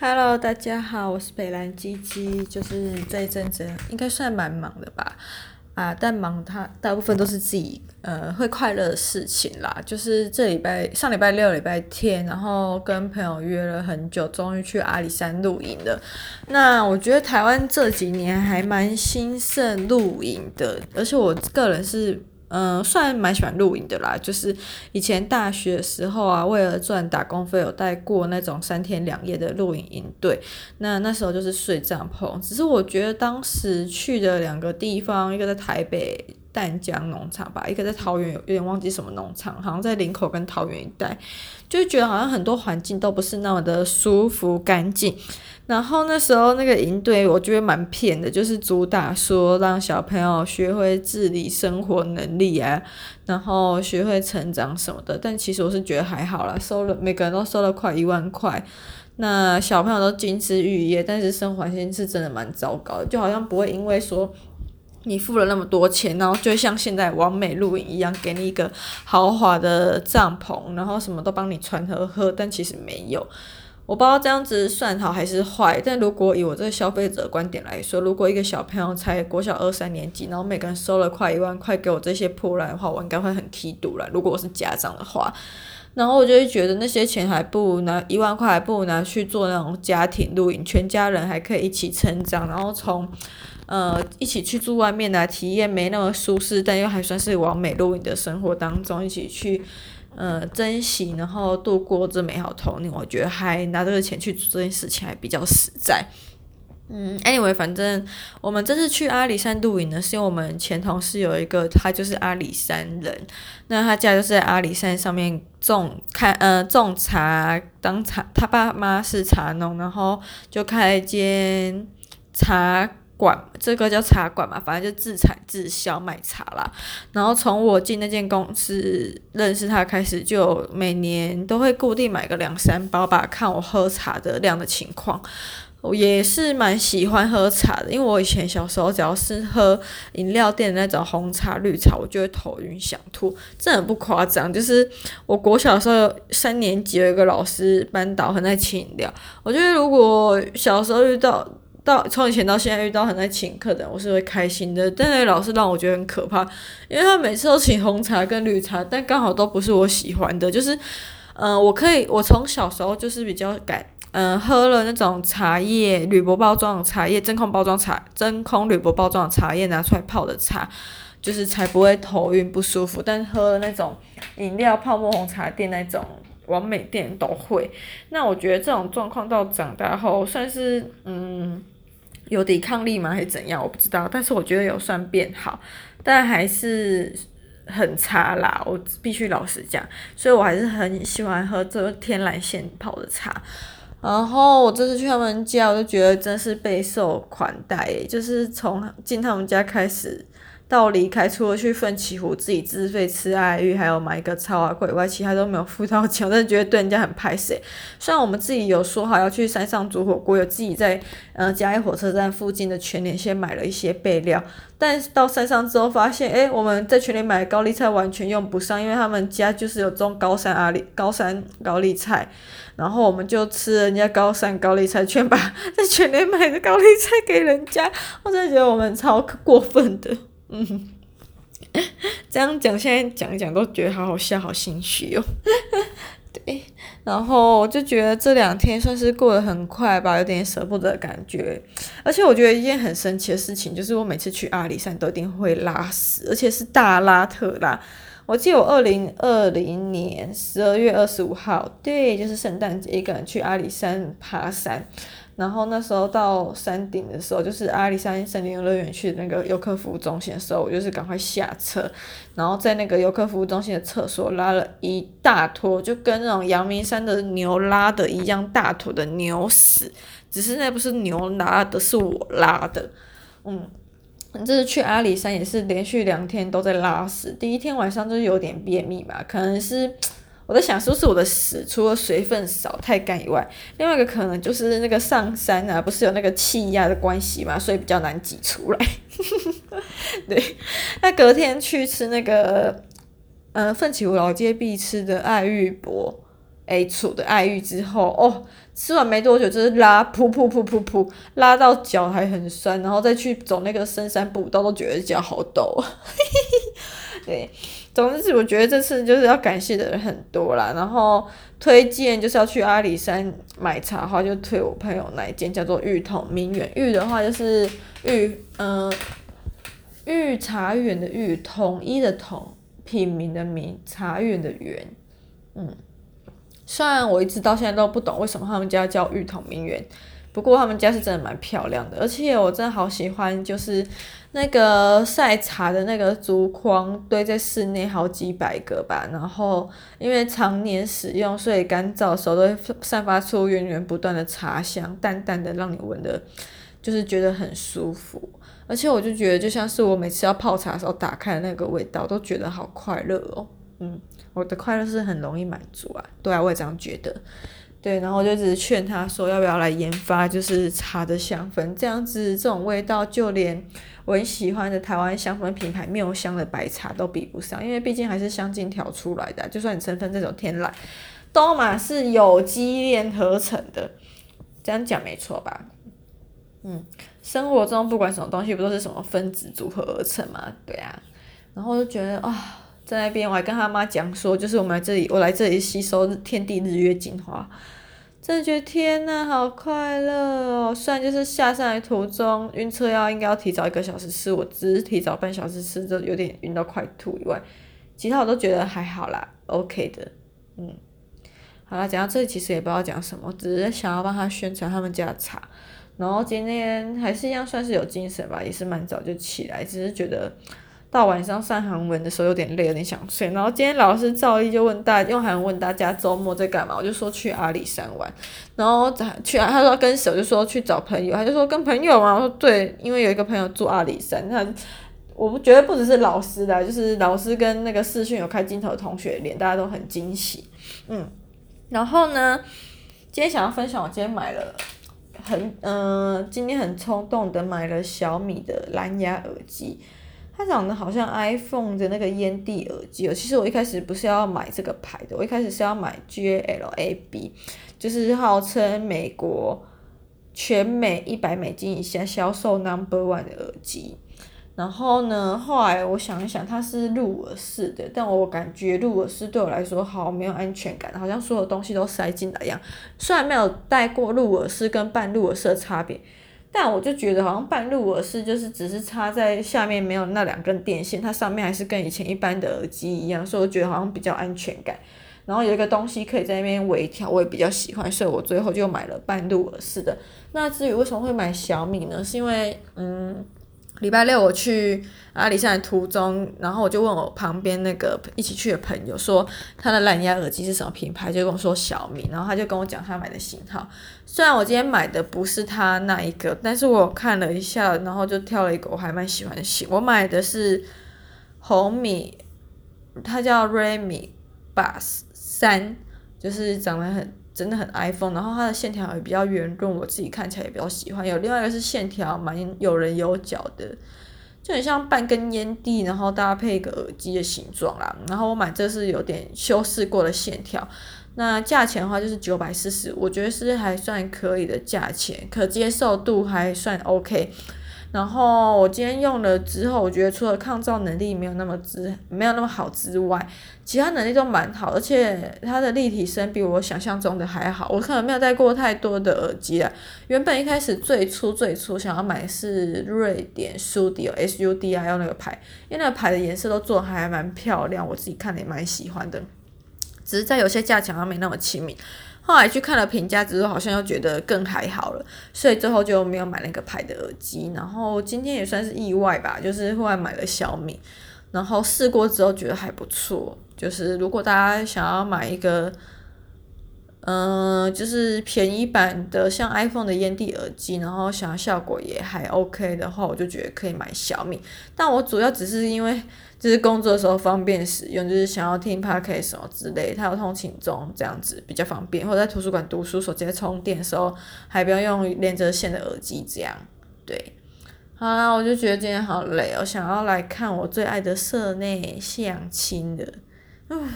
Hello，大家好，我是北兰鸡鸡，就是这一阵子应该算蛮忙的吧，啊，但忙它大部分都是自己呃会快乐的事情啦，就是这礼拜上礼拜六礼拜天，然后跟朋友约了很久，终于去阿里山露营了。那我觉得台湾这几年还蛮兴盛露营的，而且我个人是。嗯，算蛮喜欢露营的啦。就是以前大学的时候啊，为了赚打工费，有带过那种三天两夜的露营营队。那那时候就是睡帐篷。只是我觉得当时去的两个地方，一个在台北淡江农场吧，一个在桃园，有点忘记什么农场，好像在林口跟桃园一带，就觉得好像很多环境都不是那么的舒服干净。然后那时候那个营队，我觉得蛮骗的，就是主打说让小朋友学会自理生活能力啊，然后学会成长什么的。但其实我是觉得还好啦，收了每个人都收了快一万块，那小朋友都金枝玉叶，但是生活环境是真的蛮糟糕的，就好像不会因为说你付了那么多钱，然后就像现在完美露营一样，给你一个豪华的帐篷，然后什么都帮你穿和喝，但其实没有。我不知道这样子算好还是坏，但如果以我这个消费者观点来说，如果一个小朋友才国小二三年级，然后每个人收了快一万块给我这些破烂的话，我应该会很气度了。如果我是家长的话，然后我就会觉得那些钱还不如拿一万块，还不如拿去做那种家庭露营，全家人还可以一起成长，然后从呃一起去住外面来体验没那么舒适，但又还算是完美露营的生活当中一起去。呃，珍惜，然后度过这美好童年，我觉得还拿这个钱去做这件事情还比较实在。嗯，anyway，反正我们这次去阿里山露营呢，是因为我们前同事有一个，他就是阿里山人，那他家就是在阿里山上面种开呃种茶，当茶，他爸妈是茶农，然后就开一间茶。馆这个叫茶馆嘛，反正就自产自销卖茶啦。然后从我进那间公司认识他开始，就每年都会固定买个两三包吧，看我喝茶的量的情况。我也是蛮喜欢喝茶的，因为我以前小时候只要是喝饮料店的那种红茶、绿茶，我就会头晕想吐，这很不夸张。就是我国小的时候三年级有一个老师班导很爱请饮料，我觉得如果小时候遇到。到从以前到现在遇到很爱请客的，我是会开心的。但那老师让我觉得很可怕，因为他每次都请红茶跟绿茶，但刚好都不是我喜欢的。就是，嗯、我可以，我从小时候就是比较敢，嗯、喝了那种茶叶铝箔包装的茶叶，真空包装茶，真空铝箔包装的茶叶拿出来泡的茶，就是才不会头晕不舒服。但喝了那种饮料泡沫红茶店那种完美店都会。那我觉得这种状况到长大后算是，嗯。有抵抗力吗？还是怎样？我不知道，但是我觉得有算变好，但还是很差啦。我必须老实讲，所以我还是很喜欢喝这天然现泡的茶。然后我这次去他们家，我就觉得真是备受款待，就是从进他们家开始。到离开，除了去奋起湖自己自费吃爱玉，还有买一个超啊贵以外，其他都没有付到钱。我真的觉得对人家很拍谢。虽然我们自己有说好要去山上煮火锅，有自己在呃嘉义火车站附近的全联先买了一些备料，但到山上之后发现，诶，我们在全联买的高丽菜完全用不上，因为他们家就是有种高山阿里高山高丽菜，然后我们就吃人家高山高丽菜，全把在 全联买的高丽菜给人家，我真的觉得我们超过分的。嗯，这样讲，现在讲一讲都觉得好好笑，好心虚哦。对，然后我就觉得这两天算是过得很快吧，有点舍不得感觉。而且我觉得一件很神奇的事情，就是我每次去阿里山都一定会拉屎，而且是大拉特拉。我记得我二零二零年十二月二十五号，对，就是圣诞节，一个人去阿里山爬山。然后那时候到山顶的时候，就是阿里山森林游乐园去那个游客服务中心的时候，我就是赶快下车，然后在那个游客服务中心的厕所拉了一大坨，就跟那种阳明山的牛拉的一样大坨的牛屎，只是那不是牛拉的，是我拉的。嗯，这是去阿里山也是连续两天都在拉屎，第一天晚上就是有点便秘吧，可能是。我在想，是不是我的屎除了水分少、太干以外，另外一个可能就是那个上山啊，不是有那个气压的关系嘛，所以比较难挤出来。对，那隔天去吃那个，呃，奋起湖老街必吃的爱玉博，哎，煮的爱玉之后，哦，吃完没多久就是拉，噗噗噗噗噗，拉到脚还很酸，然后再去走那个深山步道，都觉得脚好抖。对，总之我觉得这次就是要感谢的人很多啦。然后推荐就是要去阿里山买茶的话，就推我朋友那一间叫做玉筒明园。玉的话就是玉，嗯、呃，玉茶园的玉，统一的统，品名的名，茶园的园，嗯。虽然我一直到现在都不懂为什么他们家叫玉筒明园，不过他们家是真的蛮漂亮的，而且我真的好喜欢，就是那个晒茶的那个竹筐堆在室内好几百个吧，然后因为常年使用，所以干燥的时候都会散发出源源不断的茶香，淡淡的让你闻的，就是觉得很舒服，而且我就觉得就像是我每次要泡茶的时候打开的那个味道，都觉得好快乐哦，嗯。我的快乐是很容易满足啊，对啊，我也这样觉得，对，然后我就只是劝他说，要不要来研发就是茶的香氛，这样子这种味道，就连我很喜欢的台湾香氛品牌妙香的白茶都比不上，因为毕竟还是香精调出来的，就算你成分这种天然，都嘛是有机炼合成的，这样讲没错吧？嗯，生活中不管什么东西，不都是什么分子组合而成嘛？对啊，然后就觉得啊。在那边，我还跟他妈讲说，就是我们来这里，我来这里吸收天地日月精华，真的觉得天呐，好快乐哦！虽然就是下山的途中晕车药应该要提早一个小时吃，我只是提早半小时吃，就有点晕到快吐以外，其他我都觉得还好啦，OK 的，嗯，好啦，讲到这里其实也不知道讲什么，只是想要帮他宣传他们家的茶，然后今天还是一样算是有精神吧，也是蛮早就起来，只是觉得。到晚上上韩文的时候有点累，有点想睡。然后今天老师照例就问大用韩文问大家周末在干嘛，我就说去阿里山玩。然后去啊，他说跟谁，我就说去找朋友，他就说跟朋友嘛。我说对，因为有一个朋友住阿里山。他，我不觉得不只是老师的，就是老师跟那个视讯有开镜头的同学脸，大家都很惊喜。嗯，然后呢，今天想要分享，我今天买了很嗯、今天很冲动的买了小米的蓝牙耳机。它长得好像 iPhone 的那个烟蒂耳机哦。其实我一开始不是要买这个牌的，我一开始是要买 GLAB，就是号称美国全美一百美金以下销售 Number One 的耳机。然后呢，后来我想一想，它是入耳式的，但我感觉入耳式对我来说好没有安全感，好像所有东西都塞进来一样。虽然没有戴过入耳式跟半入耳式的差别。但我就觉得好像半入耳式就是只是插在下面，没有那两根电线，它上面还是跟以前一般的耳机一样，所以我觉得好像比较安全感。然后有一个东西可以在那边微调，我也比较喜欢，所以我最后就买了半入耳式的。那至于为什么会买小米呢？是因为嗯。礼拜六我去阿里山的途中，然后我就问我旁边那个一起去的朋友说他的蓝牙耳机是什么品牌，就跟我说小米，然后他就跟我讲他买的型号。虽然我今天买的不是他那一个，但是我看了一下，然后就挑了一个我还蛮喜欢的型。我买的是红米，它叫 Redmi Buds 3，就是长得很。真的很 iPhone，然后它的线条也比较圆润，我自己看起来也比较喜欢。有另外一个是线条蛮有棱有角的，就很像半根烟蒂，然后搭配一个耳机的形状啦。然后我买这是有点修饰过的线条，那价钱的话就是九百四十，我觉得是还算可以的价钱，可接受度还算 OK。然后我今天用了之后，我觉得除了抗噪能力没有那么之没有那么好之外，其他能力都蛮好，而且它的立体声比我想象中的还好。我可能没有戴过太多的耳机啊。原本一开始最初最初想要买的是瑞典 Sudio S U D I O 那个牌，因为那个牌的颜色都做还蛮漂亮，我自己看了也蛮喜欢的。只是在有些价钱上没那么亲民。后来去看了评价之后，好像又觉得更还好了，所以最后就没有买那个牌的耳机。然后今天也算是意外吧，就是后来买了小米，然后试过之后觉得还不错。就是如果大家想要买一个，嗯、就是便宜版的像 iPhone 的烟蒂耳机，然后想要效果也还 OK 的话，我就觉得可以买小米。但我主要只是因为。就是工作的时候方便使用，就是想要听 podcast 什么之类，它有通勤中这样子比较方便，或者在图书馆读书，手机在充电的时候还不要用连着线的耳机这样。对，好啦，我就觉得今天好累，我想要来看我最爱的社内相亲的，嗯。